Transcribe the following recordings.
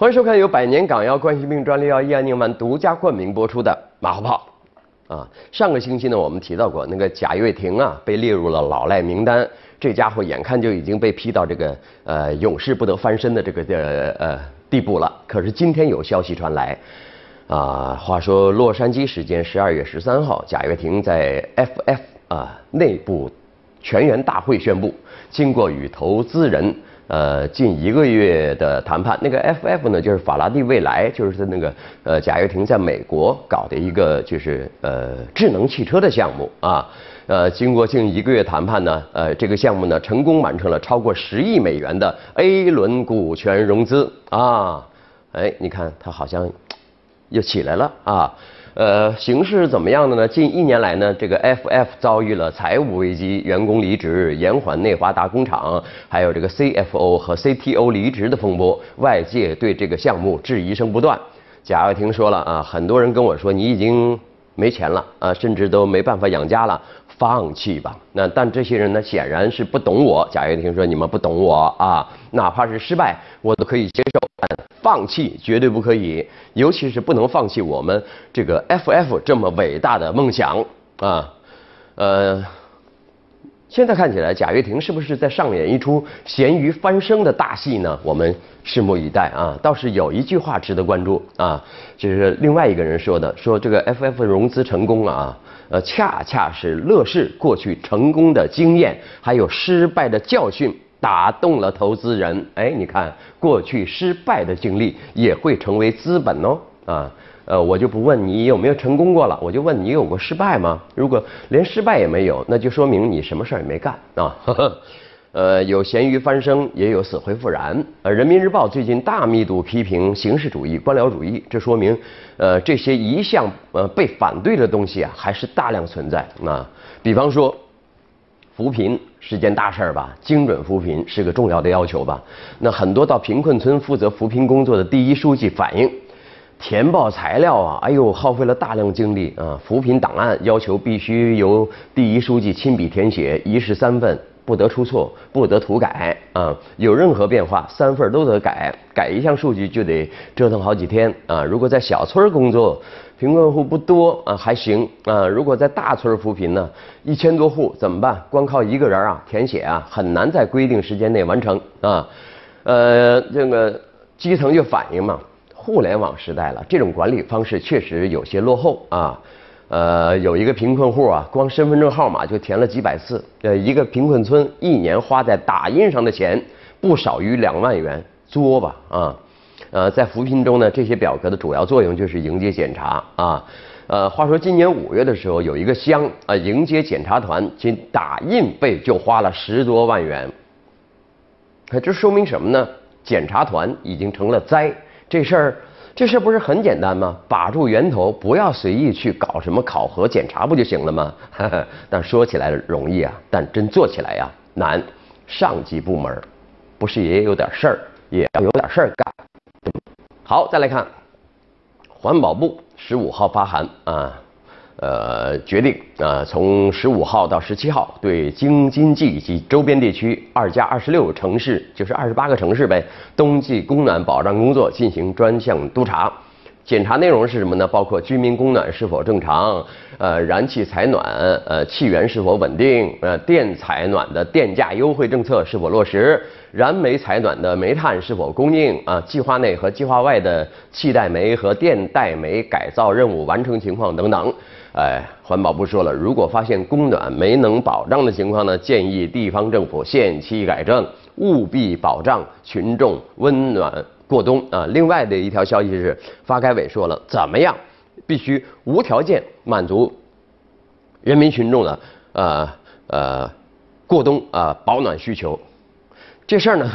欢迎收看由百年港药冠心病专利药益安宁丸独家冠名播出的马后炮。啊，上个星期呢，我们提到过那个贾跃亭啊，被列入了老赖名单。这家伙眼看就已经被批到这个呃永世不得翻身的这个呃呃地步了。可是今天有消息传来，啊，话说洛杉矶时间十二月十三号，贾跃亭在 FF 啊内部全员大会宣布，经过与投资人。呃，近一个月的谈判，那个 FF 呢，就是法拉第未来，就是那个呃贾跃亭在美国搞的一个就是呃智能汽车的项目啊，呃，经过近一个月谈判呢，呃，这个项目呢成功完成了超过十亿美元的 A 轮股权融资啊，哎，你看它好像又起来了啊。呃，形势怎么样的呢？近一年来呢，这个 FF 遭遇了财务危机、员工离职、延缓内华达工厂，还有这个 CFO 和 CTO 离职的风波，外界对这个项目质疑声不断。贾跃亭说了啊，很多人跟我说你已经没钱了啊，甚至都没办法养家了。放弃吧，那但这些人呢，显然是不懂我。贾跃亭说：“你们不懂我啊，哪怕是失败，我都可以接受，放弃绝对不可以，尤其是不能放弃我们这个 FF 这么伟大的梦想啊，呃。”现在看起来，贾跃亭是不是在上演一出咸鱼翻身的大戏呢？我们拭目以待啊！倒是有一句话值得关注啊，就是另外一个人说的，说这个 FF 融资成功了啊，呃，恰恰是乐视过去成功的经验，还有失败的教训打动了投资人。哎，你看，过去失败的经历也会成为资本哦啊。呃，我就不问你有没有成功过了，我就问你有过失败吗？如果连失败也没有，那就说明你什么事儿也没干啊。呃，有咸鱼翻身，也有死灰复燃。呃，人民日报最近大密度批评形式主义、官僚主义，这说明，呃，这些一向呃被反对的东西啊，还是大量存在啊。比方说，扶贫是件大事儿吧？精准扶贫是个重要的要求吧？那很多到贫困村负责扶贫工作的第一书记反映。填报材料啊，哎呦，耗费了大量精力啊！扶贫档案要求必须由第一书记亲笔填写，一式三份，不得出错，不得涂改啊！有任何变化，三份都得改，改一项数据就得折腾好几天啊！如果在小村工作，贫困户不多啊，还行啊！如果在大村扶贫呢，一千多户怎么办？光靠一个人啊，填写啊，很难在规定时间内完成啊！呃，这个基层就反映嘛。互联网时代了，这种管理方式确实有些落后啊。呃，有一个贫困户啊，光身份证号码就填了几百次。呃，一个贫困村一年花在打印上的钱不少于两万元，作吧啊。呃，在扶贫中呢，这些表格的主要作用就是迎接检查啊。呃，话说今年五月的时候，有一个乡啊迎接检查团，仅打印费就花了十多万元。这说明什么呢？检查团已经成了灾。这事儿，这事不是很简单吗？把住源头，不要随意去搞什么考核检查，不就行了吗？但说起来容易啊，但真做起来呀难。上级部门不是也有点事儿，也要有点事儿干。好，再来看，环保部十五号发函啊。呃，决定啊，从十五号到十七号，对京津冀以及周边地区二加二十六城市，就是二十八个城市呗，冬季供暖保障工作进行专项督查。检查内容是什么呢？包括居民供暖是否正常，呃，燃气采暖，呃，气源是否稳定，呃，电采暖的电价优惠政策是否落实，燃煤采暖的煤炭是否供应，啊，计划内和计划外的气代煤和电代煤改造任务完成情况等等。哎，环保部说了，如果发现供暖没能保障的情况呢，建议地方政府限期改正，务必保障群众温暖过冬啊。另外的一条消息是，发改委说了，怎么样，必须无条件满足人民群众的呃呃过冬啊保暖需求。这事儿呢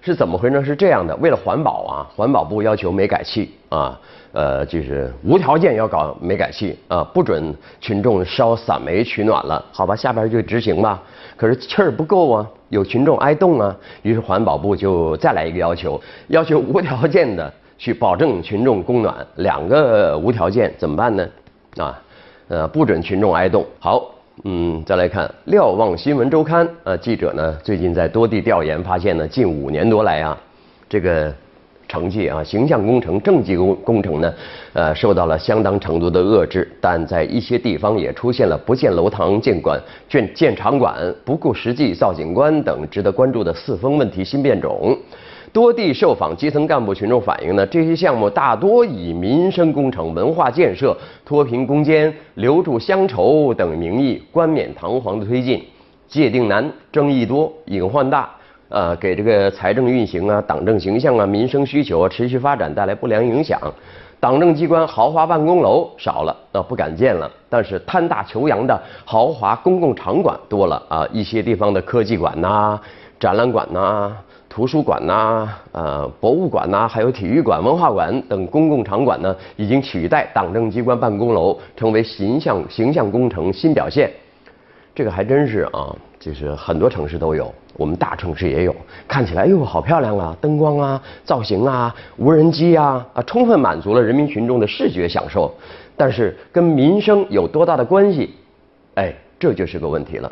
是怎么回事？是这样的，为了环保啊，环保部要求煤改气啊。呃，就是无条件要搞煤改气啊，不准群众烧散煤取暖了，好吧，下边就执行吧。可是气儿不够啊，有群众挨冻啊，于是环保部就再来一个要求，要求无条件的去保证群众供暖，两个无条件怎么办呢？啊，呃，不准群众挨冻。好，嗯，再来看瞭望新闻周刊，呃，记者呢最近在多地调研发现呢，近五年多来啊，这个。成绩啊，形象工程、政绩工工程呢，呃，受到了相当程度的遏制。但在一些地方也出现了不建楼堂、建馆、建建场馆、不顾实际造景观等值得关注的四风问题新变种。多地受访基层干部群众反映呢，这些项目大多以民生工程、文化建设、脱贫攻坚、留住乡愁等名义冠冕堂皇的推进，界定难、争议多、隐患大。呃，给这个财政运行啊、党政形象啊、民生需求啊、持续发展带来不良影响。党政机关豪华办公楼少了，那不敢建了。但是贪大求洋的豪华公共场馆多了啊，一些地方的科技馆呐、展览馆呐、图书馆呐、呃博物馆呐，还有体育馆、文化馆等公共场馆呢，已经取代党政机关办公楼，成为形象形象工程新表现。这个还真是啊，就是很多城市都有，我们大城市也有。看起来，哎呦，好漂亮啊，灯光啊，造型啊，无人机啊，啊，充分满足了人民群众的视觉享受。但是跟民生有多大的关系？哎，这就是个问题了。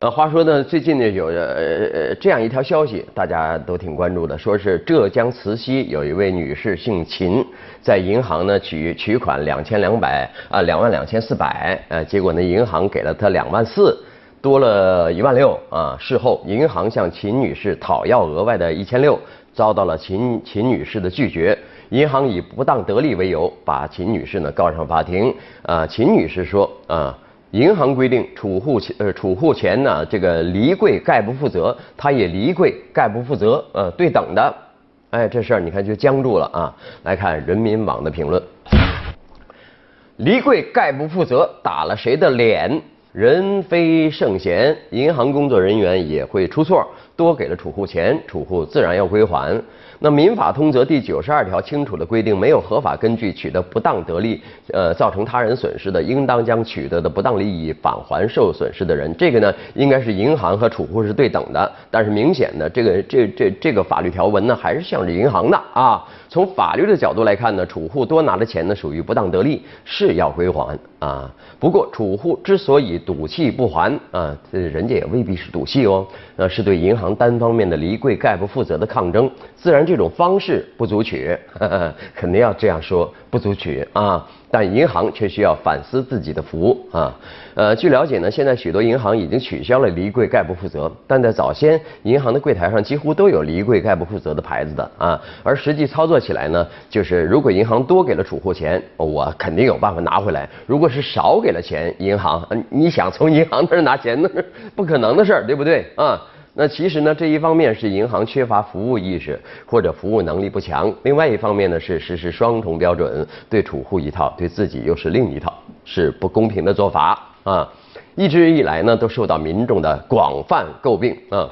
呃，话说呢，最近呢有呃呃这样一条消息，大家都挺关注的，说是浙江慈溪有一位女士姓秦，在银行呢取取款两千两百啊两万两千四百，呃，结果呢银行给了她两万四，多了一万六啊。事后银行向秦女士讨要额外的一千六，遭到了秦秦女士的拒绝，银行以不当得利为由把秦女士呢告上法庭。啊，秦女士说啊。银行规定，储户呃储户钱呢，这个离柜概不负责，他也离柜概不负责，呃，对等的。哎，这事儿你看就僵住了啊。来看人民网的评论，离柜概不负责，打了谁的脸？人非圣贤，银行工作人员也会出错，多给了储户钱，储户自然要归还。那《民法通则》第九十二条清楚的规定，没有合法根据取得不当得利，呃，造成他人损失的，应当将取得的不当利益返还受损失的人。这个呢，应该是银行和储户是对等的。但是明显的，这个这这这个法律条文呢，还是向着银行的啊。从法律的角度来看呢，储户多拿的钱呢，属于不当得利，是要归还啊。不过，储户之所以赌气不还啊，这人家也未必是赌气哦，那，是对银行单方面的离柜概不负责的抗争。自然，这种方式不足取，肯定要这样说，不足取啊。但银行却需要反思自己的服务啊。呃，据了解呢，现在许多银行已经取消了离柜概不负责，但在早先，银行的柜台上几乎都有离柜概不负责的牌子的啊。而实际操作起来呢，就是如果银行多给了储户钱，我肯定有办法拿回来；如果是少给了钱，银行你想从银行那儿拿钱，那 是不可能的事儿，对不对啊？那其实呢，这一方面是银行缺乏服务意识或者服务能力不强，另外一方面呢是实施双重标准，对储户一套，对自己又是另一套，是不公平的做法啊！一直以来呢，都受到民众的广泛诟病啊。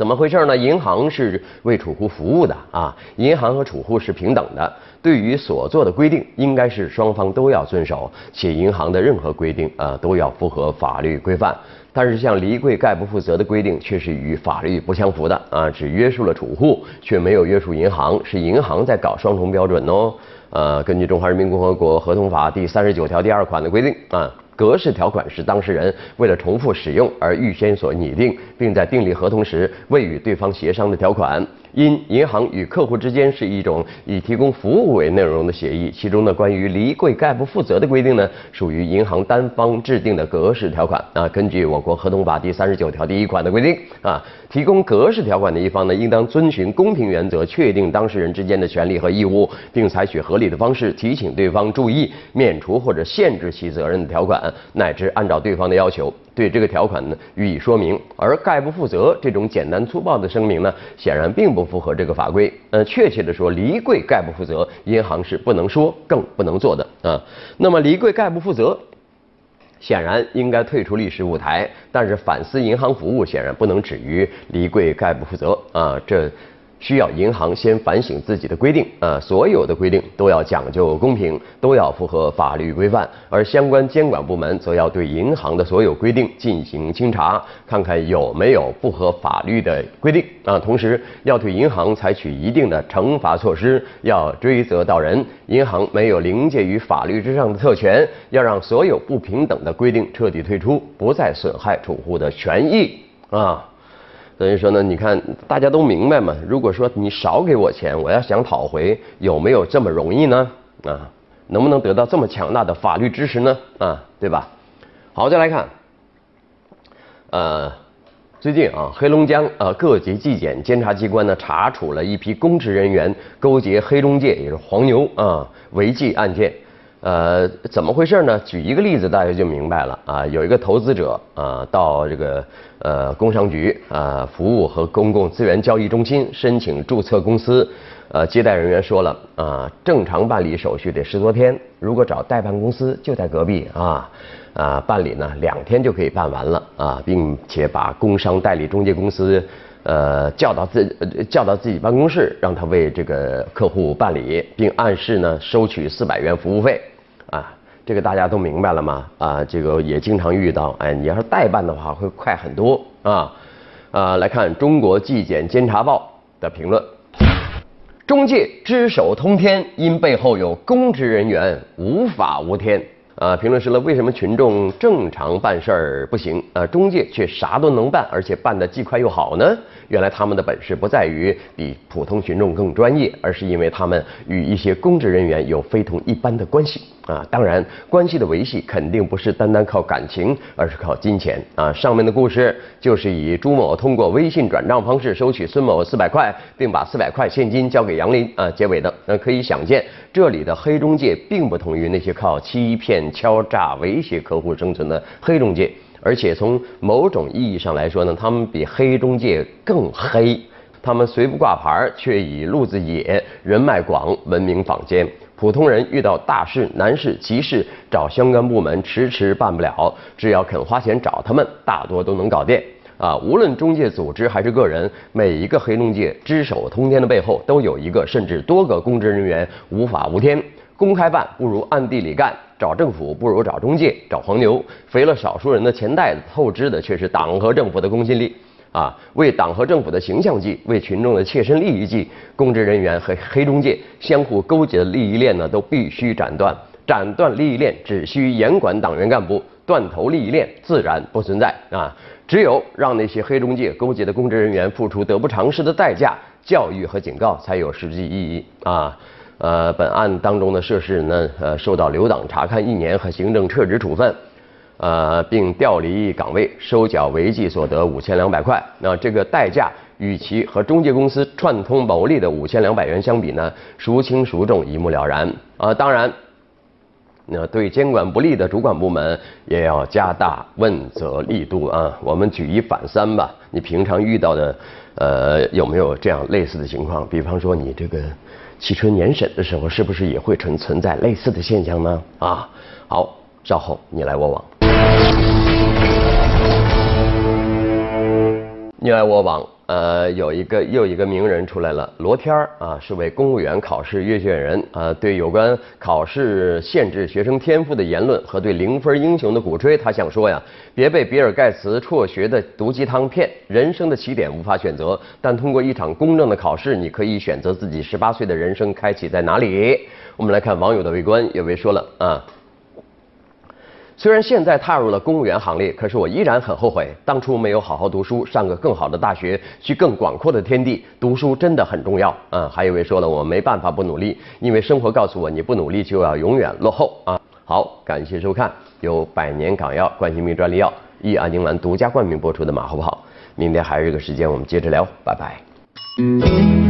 怎么回事呢？银行是为储户服务的啊，银行和储户是平等的，对于所做的规定，应该是双方都要遵守，且银行的任何规定啊都要符合法律规范。但是像离柜概不负责的规定，却是与法律不相符的啊，只约束了储户，却没有约束银行，是银行在搞双重标准哦。呃，根据《中华人民共和国合同法》第三十九条第二款的规定啊。格式条款是当事人为了重复使用而预先所拟定，并在订立合同时未与对方协商的条款。因银行与客户之间是一种以提供服务为内容的协议，其中呢关于离柜概不负责的规定呢，属于银行单方制定的格式条款啊。根据我国合同法第三十九条第一款的规定啊，提供格式条款的一方呢，应当遵循公平原则，确定当事人之间的权利和义务，并采取合理的方式提醒对方注意免除或者限制其责任的条款。乃至按照对方的要求对这个条款呢予以说明，而概不负责这种简单粗暴的声明呢，显然并不不符合这个法规。呃，确切的说，离柜概不负责，银行是不能说，更不能做的啊。那么离柜概不负责，显然应该退出历史舞台。但是反思银行服务显然不能止于离柜概不负责啊，这。需要银行先反省自己的规定啊，所有的规定都要讲究公平，都要符合法律规范，而相关监管部门则要对银行的所有规定进行清查，看看有没有不合法律的规定啊，同时要对银行采取一定的惩罚措施，要追责到人。银行没有凌驾于法律之上的特权，要让所有不平等的规定彻底退出，不再损害储户的权益啊。等于说呢，你看大家都明白嘛。如果说你少给我钱，我要想讨回，有没有这么容易呢？啊，能不能得到这么强大的法律支持呢？啊，对吧？好，再来看，呃。最近啊，黑龙江呃各级纪检监察机关呢查处了一批公职人员勾结黑中介，也是黄牛啊违纪案件。呃，怎么回事呢？举一个例子，大家就明白了啊。有一个投资者啊到这个呃工商局啊服务和公共资源交易中心申请注册公司，呃接待人员说了啊，正常办理手续得十多天，如果找代办公司就在隔壁啊。啊，办理呢两天就可以办完了啊，并且把工商代理中介公司呃叫到自叫到自己办公室，让他为这个客户办理，并暗示呢收取四百元服务费，这个大家都明白了吗？啊，这个也经常遇到，哎，你要是代办的话会快很多啊啊，来看中国纪检监察报的评论，中介只手通天，因背后有公职人员，无法无天。啊，评论说了，为什么群众正常办事儿不行，啊，中介却啥都能办，而且办得既快又好呢？原来他们的本事不在于比普通群众更专业，而是因为他们与一些公职人员有非同一般的关系啊！当然，关系的维系肯定不是单单靠感情，而是靠金钱啊！上面的故事就是以朱某通过微信转账方式收取孙某四百块，并把四百块现金交给杨林啊结尾的。那可以想见，这里的黑中介并不同于那些靠欺骗、敲诈、威胁客户生存的黑中介。而且从某种意义上来说呢，他们比黑中介更黑。他们虽不挂牌，却以路子野、人脉广闻名坊间。普通人遇到大事、难事、急事，找相关部门迟迟办不了，只要肯花钱找他们，大多都能搞定。啊，无论中介组织还是个人，每一个黑中介只手通天的背后，都有一个甚至多个公职人员，无法无天。公开办不如暗地里干。找政府不如找中介，找黄牛，肥了少数人的钱袋子，透支的却是党和政府的公信力啊！为党和政府的形象计，为群众的切身利益计，公职人员和黑中介相互勾结的利益链呢，都必须斩断。斩断利益链，只需严管党员干部，断头利益链自然不存在啊！只有让那些黑中介勾结的公职人员付出得不偿失的代价，教育和警告才有实际意义啊！呃，本案当中的涉事人呢，呃，受到留党察看一年和行政撤职处分，呃，并调离岗位，收缴违纪所得五千两百块。那这个代价与其和中介公司串通牟利的五千两百元相比呢，孰轻孰重，一目了然。啊，当然，那对监管不力的主管部门也要加大问责力度啊。我们举一反三吧，你平常遇到的，呃，有没有这样类似的情况？比方说你这个。汽车年审的时候，是不是也会存存在类似的现象呢？啊，好，稍后你来我往，你来我往。呃，有一个又一个名人出来了，罗天儿啊，是位公务员考试阅卷人啊。对有关考试限制学生天赋的言论和对零分英雄的鼓吹，他想说呀，别被比尔盖茨辍学的毒鸡汤骗。人生的起点无法选择，但通过一场公正的考试，你可以选择自己十八岁的人生开启在哪里。我们来看网友的围观，有位说了啊。虽然现在踏入了公务员行列，可是我依然很后悔当初没有好好读书，上个更好的大学，去更广阔的天地。读书真的很重要啊！还有一位说了，我没办法不努力，因为生活告诉我，你不努力就要永远落后啊！好，感谢收看由百年港药冠心病专利药益安宁丸独家冠名播出的马后炮。明天还有一个时间，我们接着聊，拜拜。